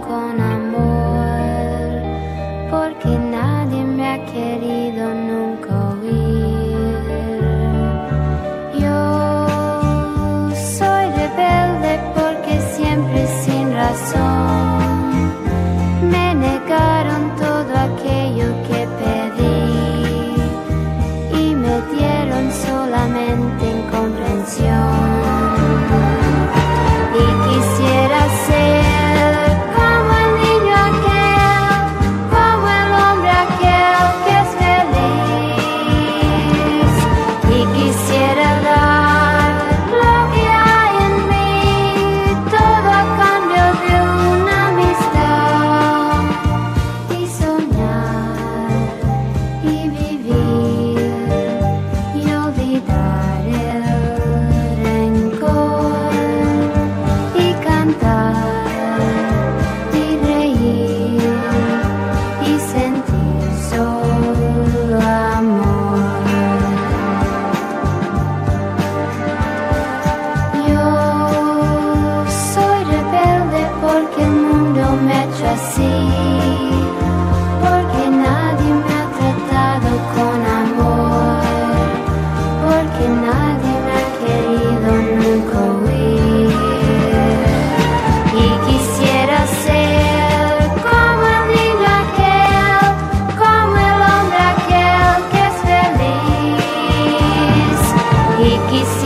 gonna que